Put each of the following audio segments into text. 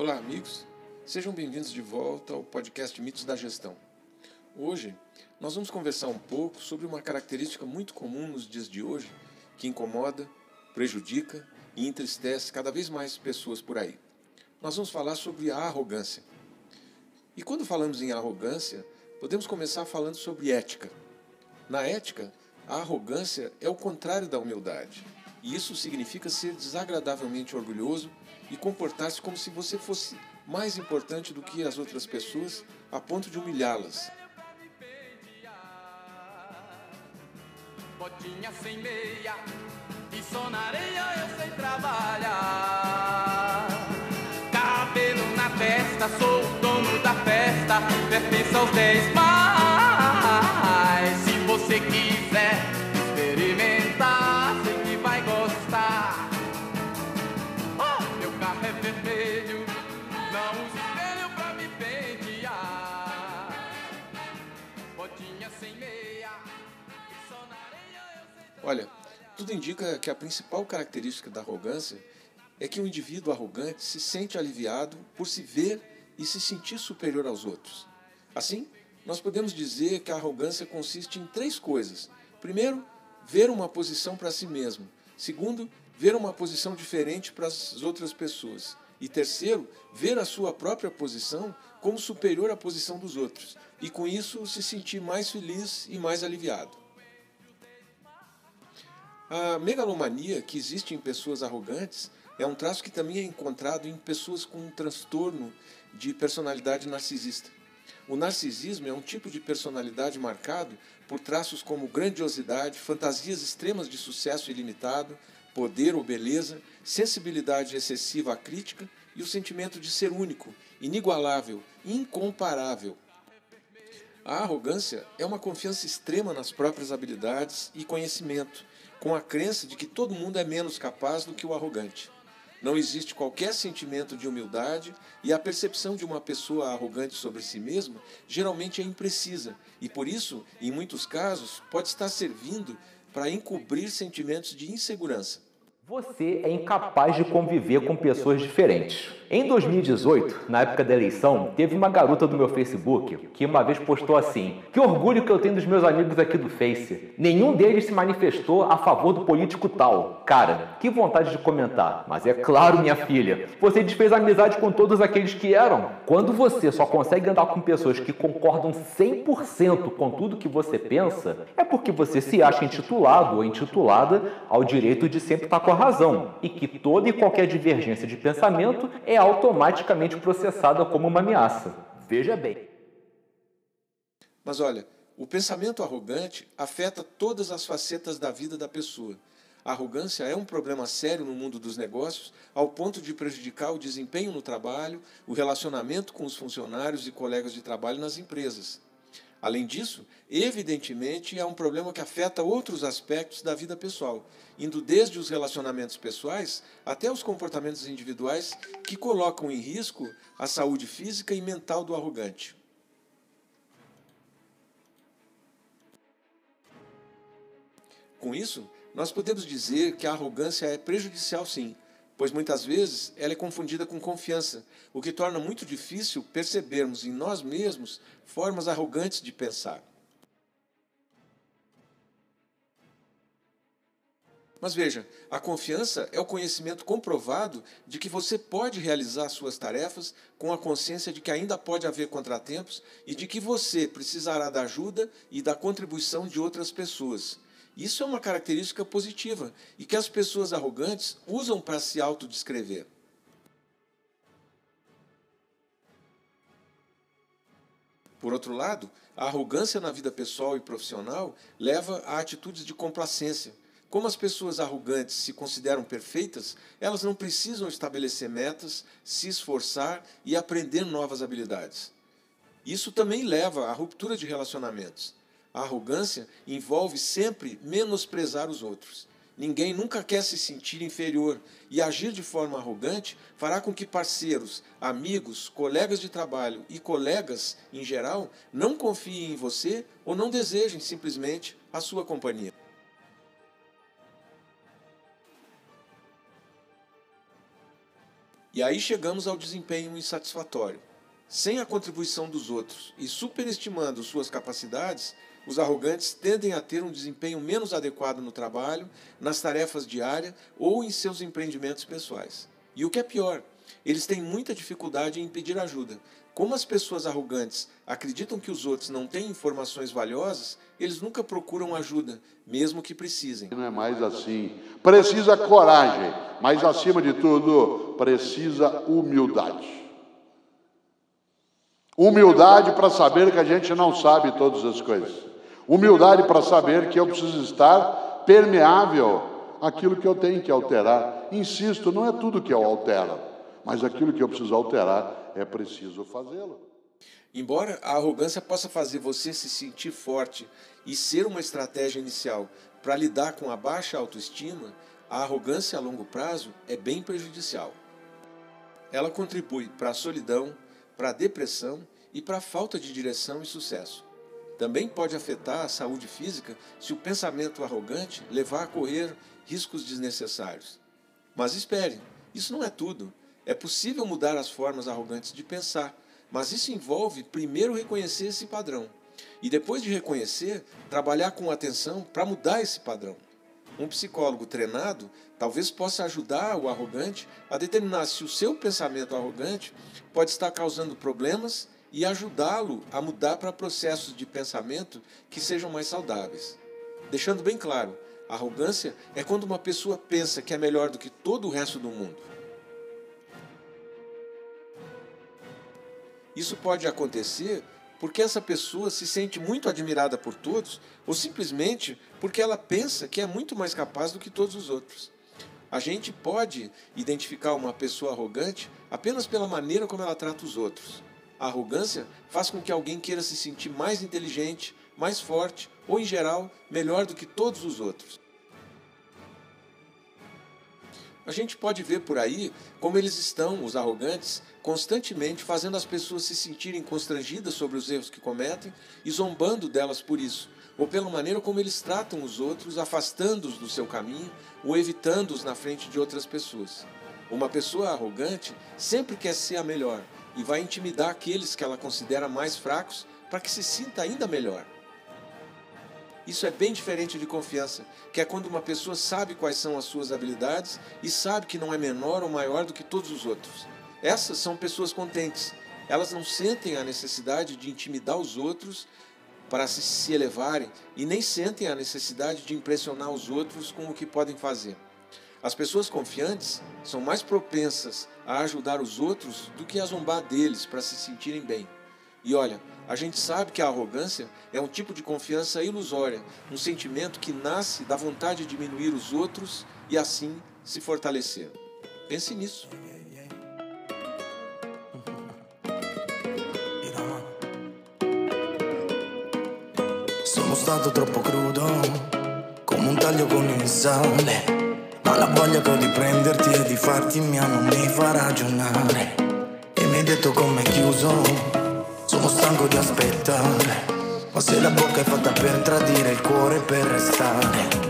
Olá, amigos. Sejam bem-vindos de volta ao podcast Mitos da Gestão. Hoje, nós vamos conversar um pouco sobre uma característica muito comum nos dias de hoje que incomoda, prejudica e entristece cada vez mais pessoas por aí. Nós vamos falar sobre a arrogância. E quando falamos em arrogância, podemos começar falando sobre ética. Na ética, a arrogância é o contrário da humildade. E isso significa ser desagradavelmente orgulhoso e comportar-se como se você fosse mais importante do que as outras pessoas, a ponto de humilhá-las. Botinha sem meia e só na areia eu sei trabalhar. Cabelo na testa, sou o dono da festa, pertence aos dez Olha, tudo indica que a principal característica da arrogância é que o indivíduo arrogante se sente aliviado por se ver e se sentir superior aos outros. Assim, nós podemos dizer que a arrogância consiste em três coisas. Primeiro, ver uma posição para si mesmo. Segundo, ver uma posição diferente para as outras pessoas. E terceiro, ver a sua própria posição como superior à posição dos outros. E com isso se sentir mais feliz e mais aliviado. A megalomania que existe em pessoas arrogantes é um traço que também é encontrado em pessoas com um transtorno de personalidade narcisista. O narcisismo é um tipo de personalidade marcado por traços como grandiosidade, fantasias extremas de sucesso ilimitado, poder ou beleza, sensibilidade excessiva à crítica e o sentimento de ser único, inigualável, incomparável. A arrogância é uma confiança extrema nas próprias habilidades e conhecimento, com a crença de que todo mundo é menos capaz do que o arrogante. Não existe qualquer sentimento de humildade e a percepção de uma pessoa arrogante sobre si mesma geralmente é imprecisa e, por isso, em muitos casos, pode estar servindo para encobrir sentimentos de insegurança. Você é incapaz de conviver com pessoas diferentes. Em 2018, na época da eleição, teve uma garota do meu Facebook que uma vez postou assim: Que orgulho que eu tenho dos meus amigos aqui do Face. Nenhum deles se manifestou a favor do político tal. Cara, que vontade de comentar. Mas é claro, minha filha, você desfez amizade com todos aqueles que eram. Quando você só consegue andar com pessoas que concordam 100% com tudo que você pensa, é porque você se acha intitulado ou intitulada ao direito de sempre estar com a razão e que toda e qualquer divergência de pensamento é automaticamente processada como uma ameaça. Veja bem. Mas olha, o pensamento arrogante afeta todas as facetas da vida da pessoa. A arrogância é um problema sério no mundo dos negócios, ao ponto de prejudicar o desempenho no trabalho, o relacionamento com os funcionários e colegas de trabalho nas empresas. Além disso, evidentemente é um problema que afeta outros aspectos da vida pessoal, indo desde os relacionamentos pessoais até os comportamentos individuais que colocam em risco a saúde física e mental do arrogante. Com isso, nós podemos dizer que a arrogância é prejudicial sim, pois muitas vezes ela é confundida com confiança, o que torna muito difícil percebermos em nós mesmos formas arrogantes de pensar. Mas veja, a confiança é o conhecimento comprovado de que você pode realizar suas tarefas com a consciência de que ainda pode haver contratempos e de que você precisará da ajuda e da contribuição de outras pessoas. Isso é uma característica positiva e que as pessoas arrogantes usam para se autodescrever. Por outro lado, a arrogância na vida pessoal e profissional leva a atitudes de complacência. Como as pessoas arrogantes se consideram perfeitas, elas não precisam estabelecer metas, se esforçar e aprender novas habilidades. Isso também leva à ruptura de relacionamentos. A arrogância envolve sempre menosprezar os outros. Ninguém nunca quer se sentir inferior e agir de forma arrogante fará com que parceiros, amigos, colegas de trabalho e colegas em geral não confiem em você ou não desejem simplesmente a sua companhia. E aí chegamos ao desempenho insatisfatório. Sem a contribuição dos outros e superestimando suas capacidades, os arrogantes tendem a ter um desempenho menos adequado no trabalho, nas tarefas diárias ou em seus empreendimentos pessoais. E o que é pior, eles têm muita dificuldade em pedir ajuda. Como as pessoas arrogantes acreditam que os outros não têm informações valiosas, eles nunca procuram ajuda, mesmo que precisem. Não é mais assim. Precisa coragem, mas acima de tudo, precisa humildade. Humildade para saber que a gente não sabe todas as coisas. Humildade para saber que eu preciso estar permeável àquilo que eu tenho que alterar. Insisto, não é tudo que eu altero, mas aquilo que eu preciso alterar é preciso fazê-lo. Embora a arrogância possa fazer você se sentir forte e ser uma estratégia inicial para lidar com a baixa autoestima, a arrogância a longo prazo é bem prejudicial. Ela contribui para a solidão, para a depressão e para a falta de direção e sucesso. Também pode afetar a saúde física se o pensamento arrogante levar a correr riscos desnecessários. Mas espere, isso não é tudo. É possível mudar as formas arrogantes de pensar, mas isso envolve primeiro reconhecer esse padrão e depois de reconhecer, trabalhar com atenção para mudar esse padrão. Um psicólogo treinado talvez possa ajudar o arrogante a determinar se o seu pensamento arrogante pode estar causando problemas e ajudá-lo a mudar para processos de pensamento que sejam mais saudáveis. Deixando bem claro, arrogância é quando uma pessoa pensa que é melhor do que todo o resto do mundo. Isso pode acontecer porque essa pessoa se sente muito admirada por todos ou simplesmente porque ela pensa que é muito mais capaz do que todos os outros. A gente pode identificar uma pessoa arrogante apenas pela maneira como ela trata os outros. A arrogância faz com que alguém queira se sentir mais inteligente, mais forte ou, em geral, melhor do que todos os outros. A gente pode ver por aí como eles estão, os arrogantes, constantemente fazendo as pessoas se sentirem constrangidas sobre os erros que cometem e zombando delas por isso, ou pela maneira como eles tratam os outros, afastando-os do seu caminho ou evitando-os na frente de outras pessoas. Uma pessoa arrogante sempre quer ser a melhor, e vai intimidar aqueles que ela considera mais fracos para que se sinta ainda melhor. Isso é bem diferente de confiança, que é quando uma pessoa sabe quais são as suas habilidades e sabe que não é menor ou maior do que todos os outros. Essas são pessoas contentes. Elas não sentem a necessidade de intimidar os outros para se, elevarem e nem sentem a necessidade de impressionar os outros com o que podem fazer. As pessoas confiantes são mais propensas a ajudar os outros do que a zombar deles para se sentirem bem. E olha, a gente sabe que a arrogância é um tipo de confiança ilusória, um sentimento que nasce da vontade de diminuir os outros e assim se fortalecer. Pense nisso. Stato troppo crudo, un taglio con il sale. Ma la voglia che ho di prenderti e di farti mia non mi fa ragionare. E mi hai detto come chiuso. Sono stanco di aspettare. Ma se la bocca è fatta per tradire il cuore per restare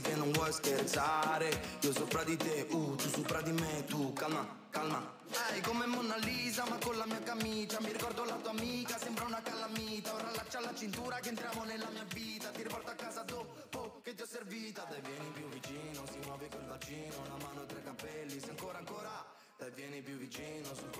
Che non vuoi scherzare? Io sopra di te, uh, tu sopra di me Tu calma, calma. Ehi, come Mona Lisa ma con la mia camicia. Mi ricordo la tua amica, sembra una calamita. Ora allaccia alla cintura che entriamo nella mia vita. Ti riporto a casa dopo che ti ho servita. Dai vieni più vicino, si muove col bacino Una mano tra i capelli, se ancora ancora. Dai vieni più vicino, su